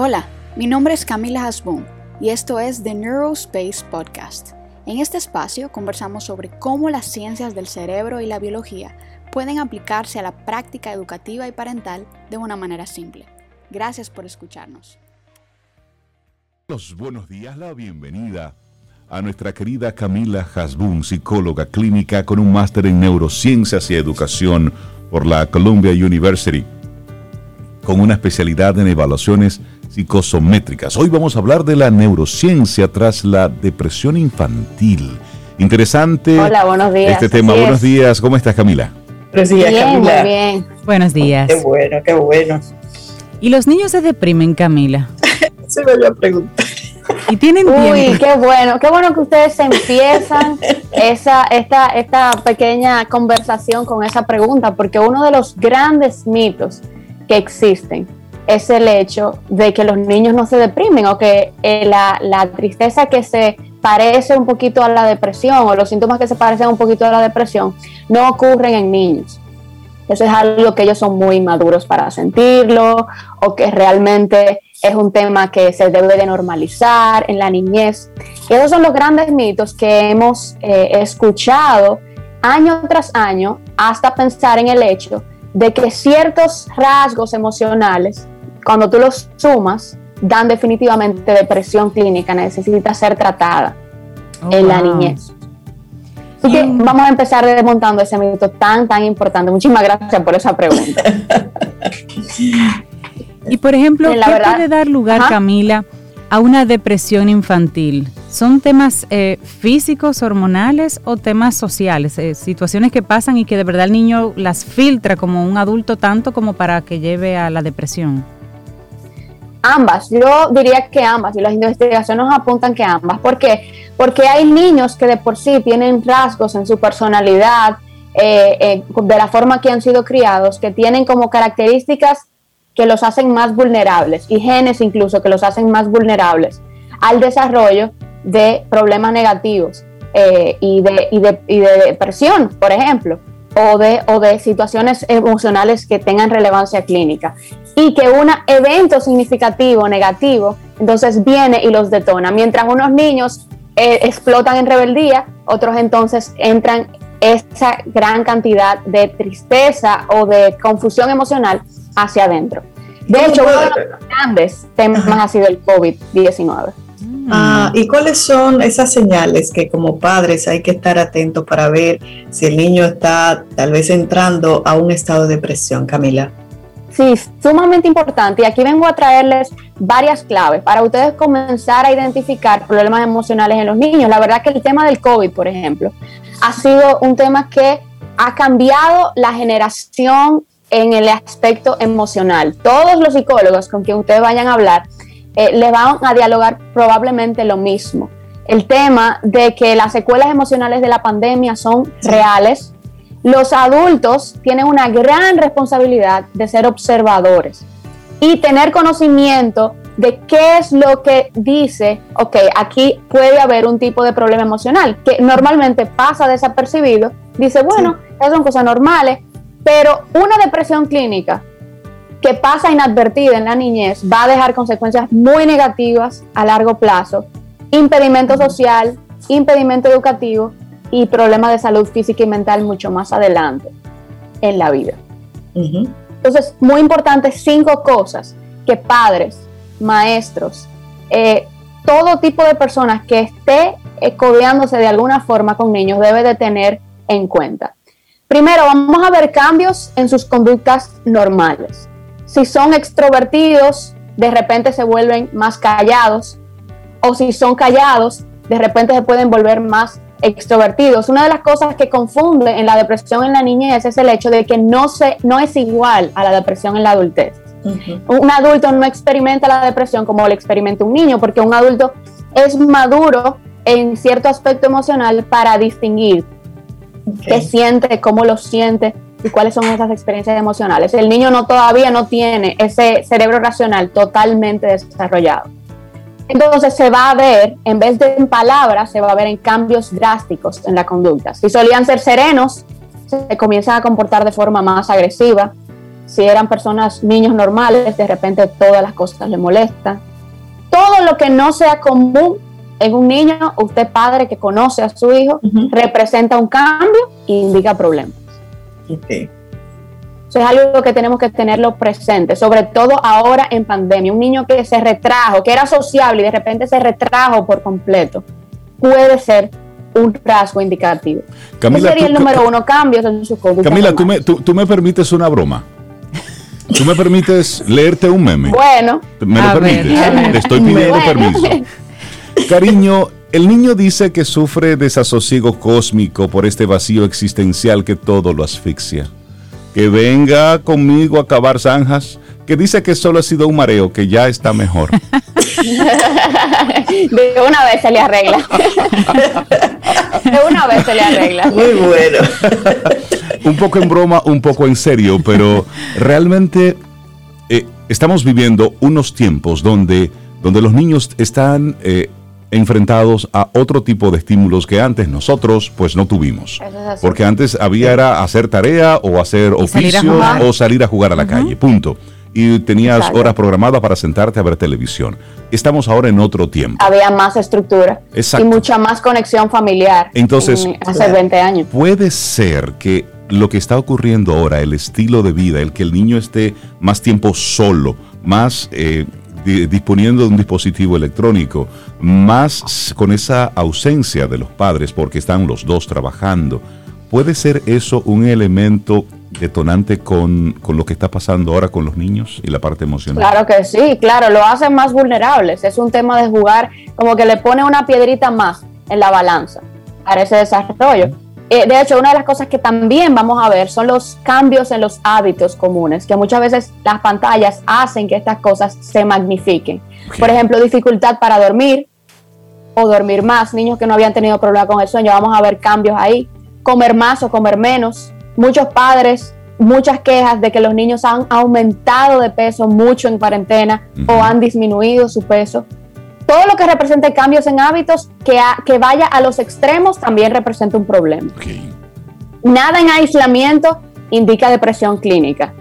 Hola, mi nombre es Camila Hasbun y esto es The Neurospace Podcast. En este espacio conversamos sobre cómo las ciencias del cerebro y la biología pueden aplicarse a la práctica educativa y parental de una manera simple. Gracias por escucharnos. Los buenos días, la bienvenida a nuestra querida Camila Hasbun, psicóloga clínica con un máster en neurociencias y educación por la Columbia University, con una especialidad en evaluaciones psicosométricas. Hoy vamos a hablar de la neurociencia tras la depresión infantil. Interesante. Hola, buenos días. Este tema. Buenos días. ¿Cómo estás, Camila? Buenos días, bien, Camila. Muy bien. Buenos días. Qué bueno, qué bueno. ¿Y los niños se deprimen, Camila? Se me a preguntar. Y tienen Uy, qué bueno, qué bueno que ustedes empiezan esa, esta, esta pequeña conversación con esa pregunta, porque uno de los grandes mitos que existen es el hecho de que los niños no se deprimen o que eh, la, la, tristeza que se parece un poquito a la depresión o los síntomas que se parecen un poquito a la depresión no ocurren en niños. Eso es algo que ellos son muy maduros para sentirlo o que realmente es un tema que se debe de normalizar en la niñez. Esos son los grandes mitos que hemos eh, escuchado año tras año hasta pensar en el hecho de que ciertos rasgos emocionales cuando tú los sumas, dan definitivamente depresión clínica, necesita ser tratada oh, en la niñez. Así que vamos a empezar desmontando ese mito tan, tan importante. Muchísimas gracias por esa pregunta. y por ejemplo, ¿qué puede dar lugar, Camila, a una depresión infantil? ¿Son temas eh, físicos, hormonales o temas sociales? Eh, situaciones que pasan y que de verdad el niño las filtra como un adulto tanto como para que lleve a la depresión. Ambas, yo diría que ambas, y las investigaciones apuntan que ambas. ¿Por qué? Porque hay niños que de por sí tienen rasgos en su personalidad, eh, eh, de la forma que han sido criados, que tienen como características que los hacen más vulnerables, y genes incluso que los hacen más vulnerables al desarrollo de problemas negativos eh, y, de, y, de, y de depresión, por ejemplo o de, o de situaciones emocionales que tengan relevancia clínica y que un evento significativo negativo entonces viene y los detona. Mientras unos niños eh, explotan en rebeldía, otros entonces entran esa gran cantidad de tristeza o de confusión emocional hacia adentro. De hecho, uno de los grandes temas ha sido el COVID-19. Ah, ¿Y cuáles son esas señales que como padres hay que estar atentos para ver si el niño está tal vez entrando a un estado de depresión, Camila? Sí, sumamente importante. Y aquí vengo a traerles varias claves para ustedes comenzar a identificar problemas emocionales en los niños. La verdad que el tema del COVID, por ejemplo, ha sido un tema que ha cambiado la generación en el aspecto emocional. Todos los psicólogos con quien ustedes vayan a hablar eh, le van a dialogar probablemente lo mismo. El tema de que las secuelas emocionales de la pandemia son reales. Los adultos tienen una gran responsabilidad de ser observadores y tener conocimiento de qué es lo que dice, ok, aquí puede haber un tipo de problema emocional que normalmente pasa desapercibido, dice, bueno, esas son cosas normales, pero una depresión clínica que pasa inadvertida en la niñez va a dejar consecuencias muy negativas a largo plazo, impedimento social, impedimento educativo y problemas de salud física y mental mucho más adelante en la vida. Entonces, muy importante, cinco cosas que padres, maestros, eh, todo tipo de personas que esté eh, codeándose de alguna forma con niños debe de tener en cuenta. Primero, vamos a ver cambios en sus conductas normales. Si son extrovertidos, de repente se vuelven más callados. O si son callados, de repente se pueden volver más extrovertidos. Una de las cosas que confunde en la depresión en la niñez es el hecho de que no, se, no es igual a la depresión en la adultez. Un adulto no experimenta la depresión como lo experimenta un niño, porque un adulto es maduro en cierto aspecto emocional para distinguir qué siente, cómo lo siente, y cuáles son esas experiencias emocionales. El niño no todavía no tiene ese cerebro racional totalmente desarrollado. Entonces se va a ver, en vez de en palabras, se va a ver en cambios drásticos en la conducta. Si solían ser serenos, se comienzan a comportar de forma más agresiva. Si eran personas, niños normales, de repente todas las cosas le molestan. Todo lo que no sea común en un niño, usted padre que conoce a su hijo, representa un cambio e indica problemas. Eso es algo que tenemos que tenerlo presente, sobre todo ahora en pandemia. Un niño que se retrajo, que era sociable y de repente se retrajo por completo, puede ser un rasgo indicativo. Camila, sería el número uno, cambios en su conducta. Camila, tú me, tú, me, permites una broma. ¿Tú me permites leerte un meme? Bueno. ¿Me lo permites? Te estoy pidiendo permiso. Cariño, el niño dice que sufre desasosiego cósmico por este vacío existencial que todo lo asfixia. Que venga conmigo a cavar zanjas, que dice que solo ha sido un mareo, que ya está mejor. De una vez se le arregla. De una vez se le arregla. Muy bueno. un poco en broma, un poco en serio, pero realmente eh, estamos viviendo unos tiempos donde, donde los niños están eh, enfrentados a otro tipo de estímulos que antes nosotros pues no tuvimos. Porque antes había era hacer tarea o hacer oficio o salir a jugar a la calle, punto. Y tenías horas programadas para sentarte a ver televisión. Estamos ahora en otro tiempo. Había más estructura y mucha más conexión familiar. Entonces, hace 20 años. Puede ser que lo que está ocurriendo ahora, el estilo de vida, el que el niño esté más tiempo solo, más eh, disponiendo de un dispositivo electrónico, más con esa ausencia de los padres porque están los dos trabajando, ¿puede ser eso un elemento detonante con, con, lo que está pasando ahora con los niños y la parte emocional? Claro que sí, claro, lo hacen más vulnerables. Es un tema de jugar como que le pone una piedrita más en la balanza para ese desarrollo. Eh, de hecho, una de las cosas que también vamos a ver son los cambios en los hábitos comunes, que muchas veces las pantallas hacen que estas cosas se magnifiquen. Por ejemplo, dificultad para dormir o dormir más, niños que no habían tenido problema con el sueño, vamos a ver cambios ahí, comer más o comer menos. Muchos padres, muchas quejas de que los niños han aumentado de peso mucho en cuarentena o han disminuido su peso todo lo que represente cambios en hábitos que, que vaya a los extremos también representa un problema. Nada en aislamiento indica depresión clínica.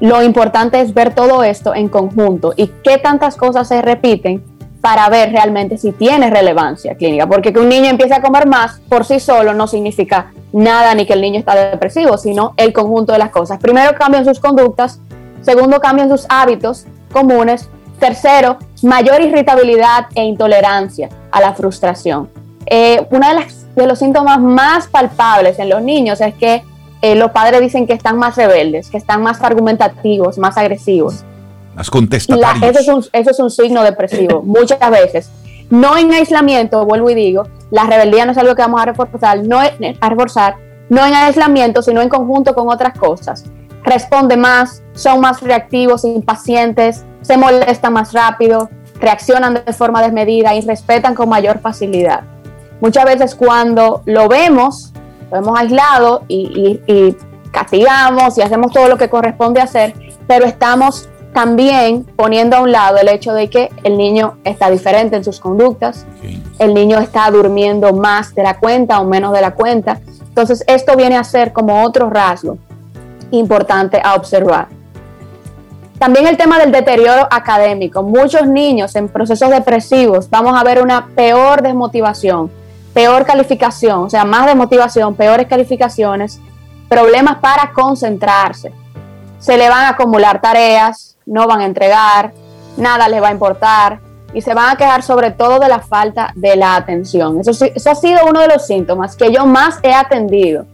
Lo importante es ver todo esto en conjunto y qué tantas cosas se repiten para ver realmente si tiene relevancia clínica. Porque que un niño empiece a comer más por sí solo no significa nada ni que el niño está depresivo, sino el conjunto de las cosas. Primero cambian sus conductas, segundo cambian sus hábitos comunes Tercero, mayor irritabilidad e intolerancia a la frustración. Eh, uno de, de, los síntomas más palpables en los niños es que eh, los padres dicen que están más rebeldes, que están más argumentativos, más agresivos. Más contestatarios. eso, es un, eso es un signo depresivo, muchas veces. No en aislamiento, vuelvo y digo, la rebeldía no es algo que vamos a reforzar, no, a reforzar, no en aislamiento, sino en conjunto con otras cosas. Responde más, son más reactivos, impacientes, se molestan más rápido, reaccionan de forma desmedida y respetan con mayor facilidad. Muchas veces cuando lo vemos, lo hemos aislado y, castigamos y hacemos todo lo que corresponde hacer, pero estamos también poniendo a un lado el hecho de que el niño está diferente en sus conductas, el niño está durmiendo más de la cuenta o menos de la cuenta. Entonces esto viene a ser como otro rasgo importante a observar. También el tema del deterioro académico. Muchos niños en procesos depresivos vamos a ver una peor desmotivación, peor calificación, o sea, más desmotivación, peores calificaciones, problemas para concentrarse. Se le van a acumular tareas, no van a entregar, nada les va a importar y se van a quejar sobre todo de la falta de la atención. Eso, eso ha sido uno de los síntomas que yo más he atendido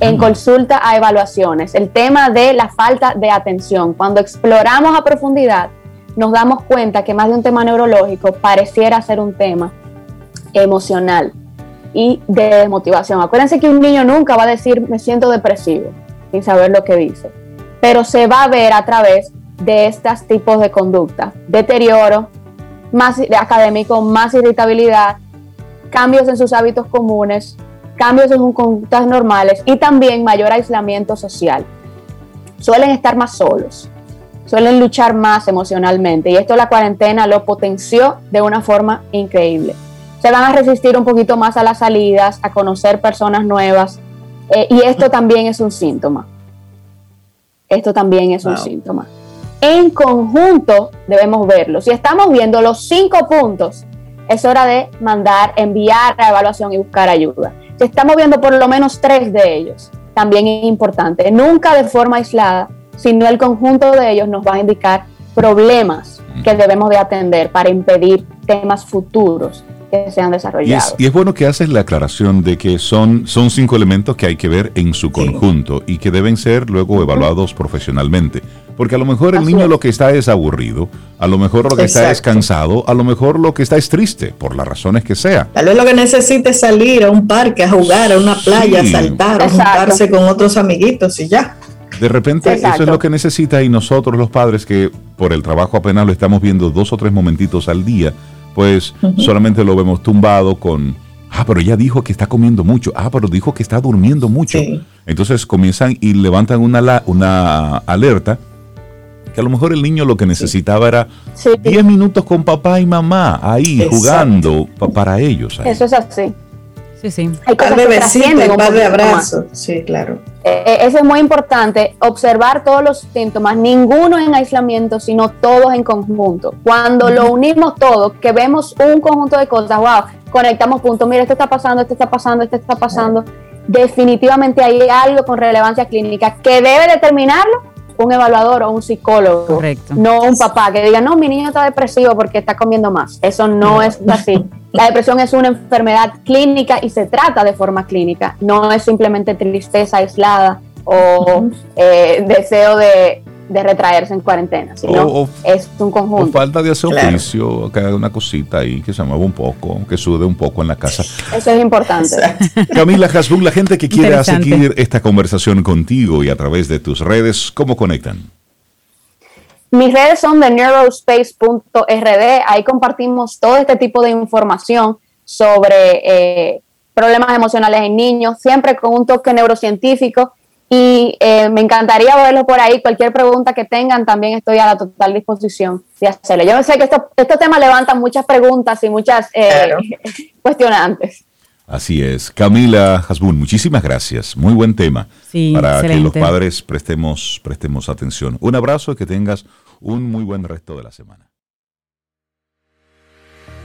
en consulta a evaluaciones, el tema de la falta de atención. Cuando exploramos a profundidad, nos damos cuenta que más de un tema neurológico pareciera ser un tema emocional y de desmotivación. Acuérdense que un niño nunca va a decir me siento depresivo sin saber lo que dice, pero se va a ver a través de estos tipos de conducta, deterioro más académico, más irritabilidad, cambios en sus hábitos comunes, cambios en sus conductas normales y también mayor aislamiento social. Suelen estar más solos, suelen luchar más emocionalmente y esto la cuarentena lo potenció de una forma increíble. Se van a resistir un poquito más a las salidas, a conocer personas nuevas eh, y esto también es un síntoma. esto también es un síntoma. En conjunto debemos verlo. Si estamos viendo los cinco puntos, es hora de mandar, enviar la evaluación y buscar ayuda. Si estamos viendo por lo menos tres de ellos, también es importante. Nunca de forma aislada, sino el conjunto de ellos nos va a indicar problemas que debemos de atender para impedir temas futuros que sean desarrollados. Y es, bueno que haces la aclaración de que son, son cinco elementos que hay que ver en su conjunto y que deben ser luego evaluados profesionalmente. Porque a lo mejor el niño lo que está es aburrido, a lo mejor lo que está es cansado, a lo mejor lo que está es triste, por las razones que sea. Tal vez lo que necesita es salir a un parque, a jugar, a una playa, a saltar, a juntarse con otros amiguitos y ya. De repente eso es lo que necesita y nosotros los padres que por el trabajo apenas lo estamos viendo dos o tres momentitos al día, pues solamente lo vemos tumbado con, ah, pero ella dijo que está comiendo mucho, ah, pero dijo que está durmiendo mucho. Entonces comienzan y levantan una, una alerta que a lo mejor el niño lo que necesitaba era 10 minutos con papá y mamá ahí jugando para ellos. Eso es así. Sí, sí. Hay par de besitos, par de abrazos. Sí, claro. Eh, eh, eso es muy importante, observar todos los síntomas, ninguno en aislamiento, sino todos en conjunto. Cuando lo unimos todo, que vemos un conjunto de cosas, wow, conectamos puntos, mira, esto está pasando, esto está pasando, esto está pasando. Definitivamente hay algo con relevancia clínica que debe determinarlo un evaluador o un psicólogo, Correcto. no un papá que diga, no, mi niño está depresivo porque está comiendo más. Eso no es así. La depresión es una enfermedad clínica y se trata de forma clínica, no es simplemente tristeza aislada o eh, deseo de, retraerse en cuarentena, sino es un conjunto. O falta de hacer oficio, que haga una cosita ahí, que se mueva un poco, que sude un poco en la casa. Eso es importante. Camila Hasbun, la gente que quiera seguir esta conversación contigo y a través de tus redes, ¿cómo conectan? Mis redes son de neurospace.rd, ahí compartimos todo este tipo de información sobre eh, problemas emocionales en niños, siempre con un toque neurocientífico y eh, me encantaría verlo por ahí. Cualquier pregunta que tengan, también estoy a la total disposición de hacerlo. Yo sé que estos temas levantan muchas preguntas y muchas eh, cuestionantes. Así es. Camila Hasbun, muchísimas gracias. Muy buen tema para que los padres prestemos, prestemos atención. Un abrazo y que tengas un muy buen resto de la semana.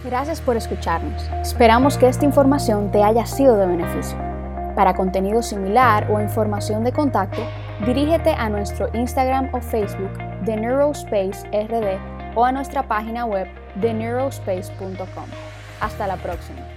Gracias por escucharnos. Esperamos que esta información te haya sido de beneficio. Para contenido similar o información de contacto, dirígete a nuestro Instagram o Facebook de Neurospace RD o a nuestra página web de neurospace.com. Hasta la próxima.